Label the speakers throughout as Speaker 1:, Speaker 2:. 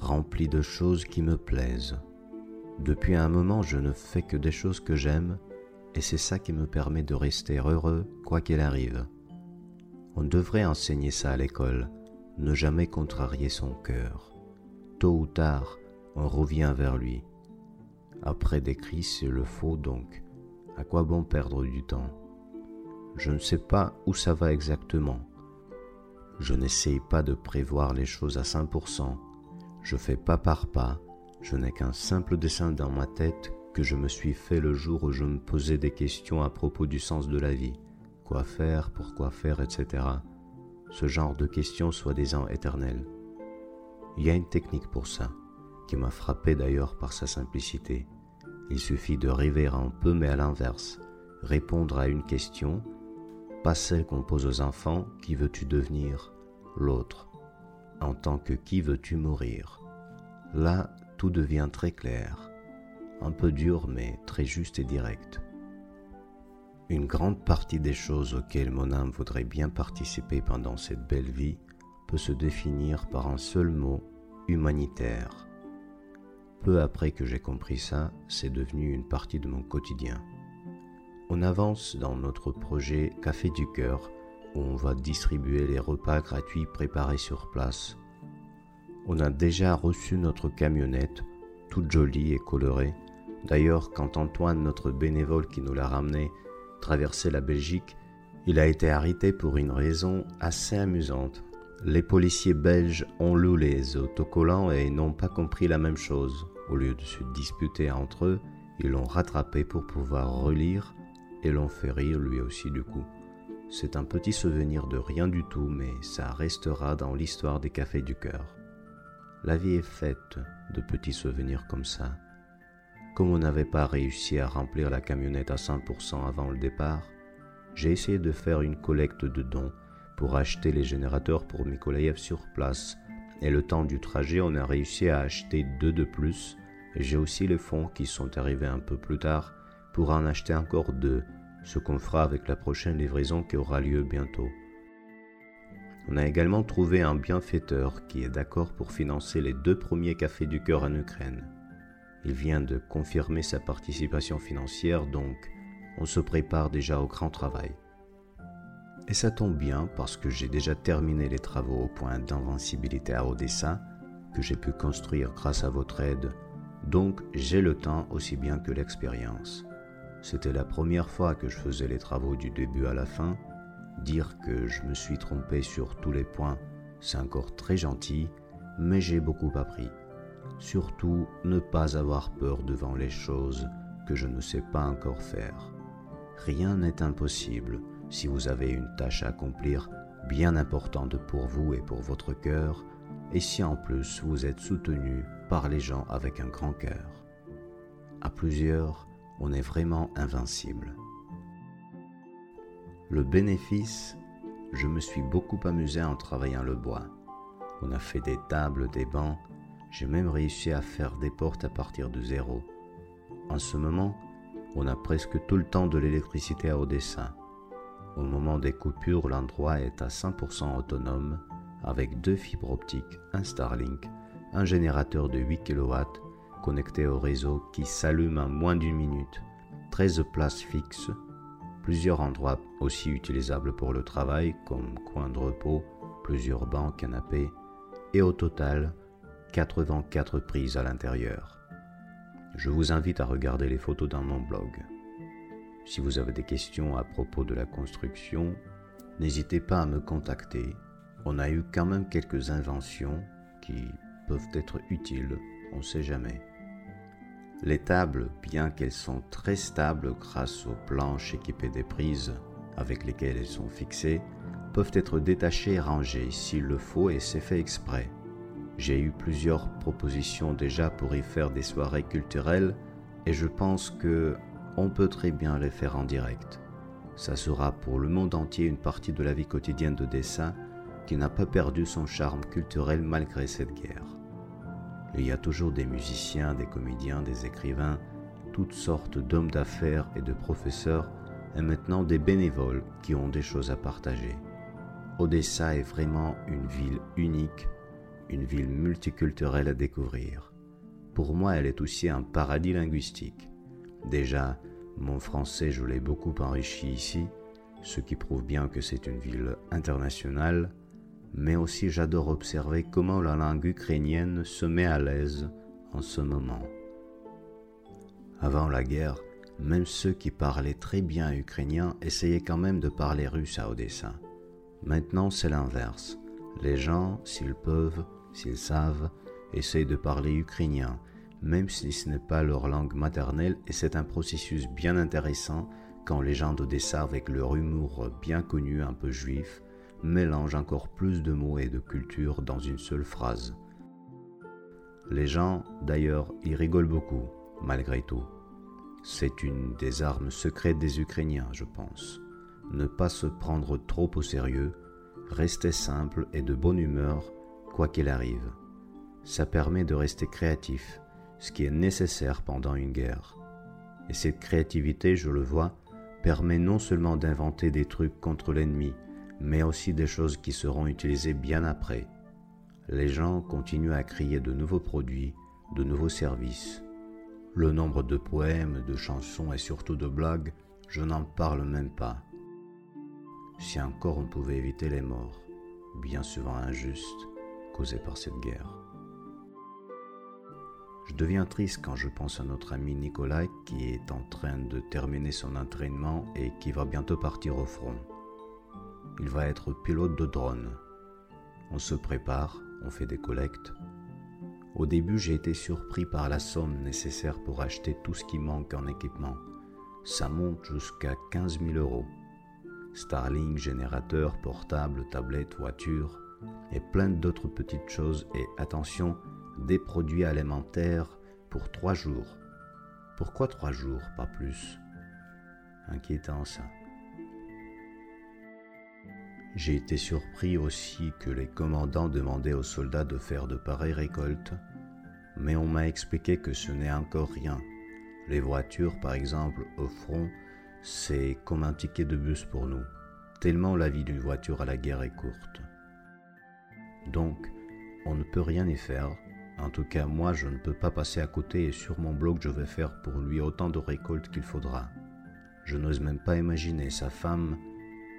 Speaker 1: rempli de choses qui me plaisent. Depuis un moment, je ne fais que des choses que j'aime, et c'est ça qui me permet de rester heureux quoi qu'il arrive. On devrait enseigner ça à l'école, ne jamais contrarier son cœur. Tôt ou tard, on revient vers lui. Après des crises, c'est le faux donc. À quoi bon perdre du temps? Je ne sais pas où ça va exactement je n'essaye pas de prévoir les choses à 100%. Je fais pas par pas. Je n'ai qu'un simple dessin dans ma tête que je me suis fait le jour où je me posais des questions à propos du sens de la vie. Quoi faire, pourquoi faire, etc. Ce genre de questions soi-disant éternelles. Il y a une technique pour ça, qui m'a frappé d'ailleurs par sa simplicité. Il suffit de rêver un peu mais à l'inverse, répondre à une question pas celle qu'on pose aux enfants, qui veux-tu devenir? L'autre, en tant que qui veux-tu mourir? Là, tout devient très clair, un peu dur mais très juste et direct. Une grande partie des choses auxquelles mon âme voudrait bien participer pendant cette belle vie peut se définir par un seul mot, humanitaire. Peu après que j'ai compris ça, c'est devenu une partie de mon quotidien. On avance dans notre projet Café du Cœur on va distribuer les repas gratuits préparés sur place. On a déjà reçu notre camionnette, toute jolie et colorée. D'ailleurs, quand Antoine, notre bénévole qui nous l'a ramené, traversait la Belgique, il a été arrêté pour une raison assez amusante. Les policiers belges ont lu les autocollants et n'ont pas compris la même chose. Au lieu de se disputer entre eux, ils l'ont rattrapé pour pouvoir relire et l'on fait rire lui aussi du coup. C'est un petit souvenir de rien du tout, mais ça restera dans l'histoire des cafés du cœur. La vie est faite de petits souvenirs comme ça. Comme on n'avait pas réussi à remplir la camionnette à 100% avant le départ, j'ai essayé de faire une collecte de dons pour acheter les générateurs pour Mikolaïev sur place. Et le temps du trajet, on a réussi à acheter deux de plus. J'ai aussi les fonds qui sont arrivés un peu plus tard pour en acheter encore deux, ce qu'on fera avec la prochaine livraison qui aura lieu bientôt. On a également trouvé un bienfaiteur qui est d'accord pour financer les deux premiers cafés du cœur en Ukraine. Il vient de confirmer sa participation financière, donc on se prépare déjà au grand travail. Et ça tombe bien parce que j'ai déjà terminé les travaux au point d'invincibilité à Odessa, que j'ai pu construire grâce à votre aide, donc j'ai le temps aussi bien que l'expérience. C'était la première fois que je faisais les travaux du début à la fin. Dire que je me suis trompé sur tous les points, c'est encore très gentil, mais j'ai beaucoup appris. Surtout, ne pas avoir peur devant les choses que je ne sais pas encore faire. Rien n'est impossible si vous avez une tâche à accomplir bien importante pour vous et pour votre cœur, et si en plus vous êtes soutenu par les gens avec un grand cœur. À plusieurs, on est vraiment invincible. Le bénéfice, je me suis beaucoup amusé en travaillant le bois. On a fait des tables, des bancs, j'ai même réussi à faire des portes à partir de zéro. En ce moment, on a presque tout le temps de l'électricité à Odessa. Au moment des coupures, l'endroit est à 100% autonome avec deux fibres optiques, un Starlink, un générateur de 8 kW connecté au réseau qui s'allume en moins d'une minute, 13 places fixes, plusieurs endroits aussi utilisables pour le travail comme coin de repos, plusieurs bancs, canapés, et au total 84 prises à l'intérieur. Je vous invite à regarder les photos dans mon blog. Si vous avez des questions à propos de la construction, n'hésitez pas à me contacter. On a eu quand même quelques inventions qui peuvent être utiles, on ne sait jamais. Les tables, bien qu'elles sont très stables grâce aux planches équipées des prises avec lesquelles elles sont fixées, peuvent être détachées et rangées s'il le faut et c'est fait exprès. J'ai eu plusieurs propositions déjà pour y faire des soirées culturelles et je pense que on peut très bien les faire en direct. Ça sera pour le monde entier une partie de la vie quotidienne de dessin qui n'a pas perdu son charme culturel malgré cette guerre. Il y a toujours des musiciens, des comédiens, des écrivains, toutes sortes d'hommes d'affaires et de professeurs, et maintenant des bénévoles qui ont des choses à partager. Odessa est vraiment une ville unique, une ville multiculturelle à découvrir. Pour moi, elle est aussi un paradis linguistique. Déjà, mon français, je l'ai beaucoup enrichi ici, ce qui prouve bien que c'est une ville internationale, mais aussi j'adore observer comment la langue ukrainienne se met à l'aise en ce moment. Avant la guerre, même ceux qui parlaient très bien ukrainien essayaient quand même de parler russe à Odessa. Maintenant, c'est l'inverse. Les gens, s'ils peuvent, s'ils savent, essayent de parler ukrainien, même si ce n'est pas leur langue maternelle, et c'est un processus bien intéressant quand les gens d'Odessa, avec leur humour bien connu, un peu juif, mélangent encore plus de mots et de culture dans une seule phrase. Les gens, d'ailleurs, y rigolent beaucoup, malgré tout. C'est une des armes secrètes des Ukrainiens, je pense. Ne pas se prendre trop au sérieux, rester simple et de bonne humeur, quoi qu'il arrive. Ça permet de rester créatif, ce qui est nécessaire pendant une guerre. Et cette créativité, je le vois, permet non seulement d'inventer des trucs contre l'ennemi, mais aussi des choses qui seront utilisées bien après. Les gens continuent à crier de nouveaux produits, de nouveaux services. Le nombre de poèmes, de chansons et surtout de blagues, je n'en parle même pas. Si encore on pouvait éviter les morts, bien souvent injustes, causées par cette guerre. Je deviens triste quand je pense à notre ami Nicolas qui est en train de terminer son entraînement et qui va bientôt partir au front. Il va être pilote de drone. On se prépare, on fait des collectes, au début, j'ai été surpris par la somme nécessaire pour acheter tout ce qui manque en équipement. Ça monte jusqu'à 15 000 euros. Starlink, générateur, portable, tablette, voiture, et plein d'autres petites choses et attention, des produits alimentaires pour trois jours. Pourquoi trois jours, pas plus? Inquiétant ça. J'ai été surpris aussi que les commandants demandaient aux soldats de faire de pareilles récoltes, mais on m'a expliqué que ce n'est encore rien. Les voitures, par exemple, au front, c'est comme un ticket de bus pour nous, tellement la vie d'une voiture à la guerre est courte. Donc, on ne peut rien y faire. En tout cas, moi, je ne peux pas passer à côté et sur mon blog, je vais faire pour lui autant de récoltes qu'il faudra. Je n'ose même pas imaginer sa femme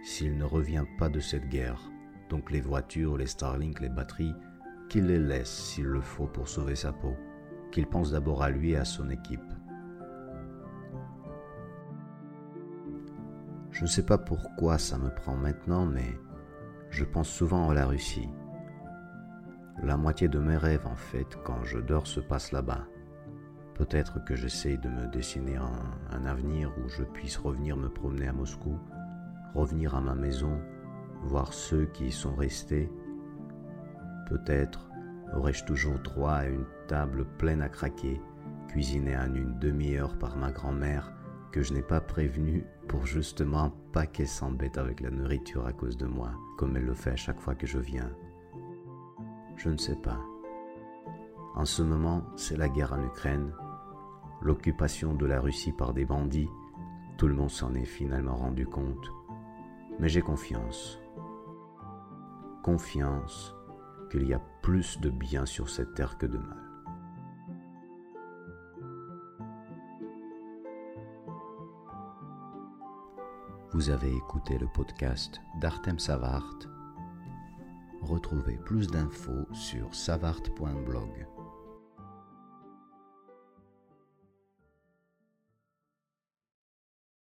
Speaker 1: s'il ne revient pas de cette guerre. Donc les voitures, les Starlink, les batteries, qu'il les laisse s'il le faut pour sauver sa peau, qu'il pense d'abord à lui et à son équipe. Je ne sais pas pourquoi ça me prend maintenant, mais je pense souvent à la Russie. La moitié de mes rêves, en fait, quand je dors, se passe là-bas. Peut-être que j'essaye de me dessiner un, un, avenir où je puisse revenir me promener à Moscou revenir à ma maison, voir ceux qui y sont restés. Peut-être aurais-je toujours droit à une table pleine à craquer, cuisinée en une demi-heure par ma grand-mère, que je n'ai pas prévenue pour justement pas qu'elle s'embête avec la nourriture à cause de moi, comme elle le fait à chaque fois que je viens. Je ne sais pas. En ce moment, c'est la guerre en Ukraine, l'occupation de la Russie par des bandits, tout le monde s'en est finalement rendu compte mais j'ai confiance. Confiance qu'il y a plus de bien sur cette terre que de mal. Vous avez écouté le podcast d'Artem Savart. Retrouvez plus d'infos sur savart.blog.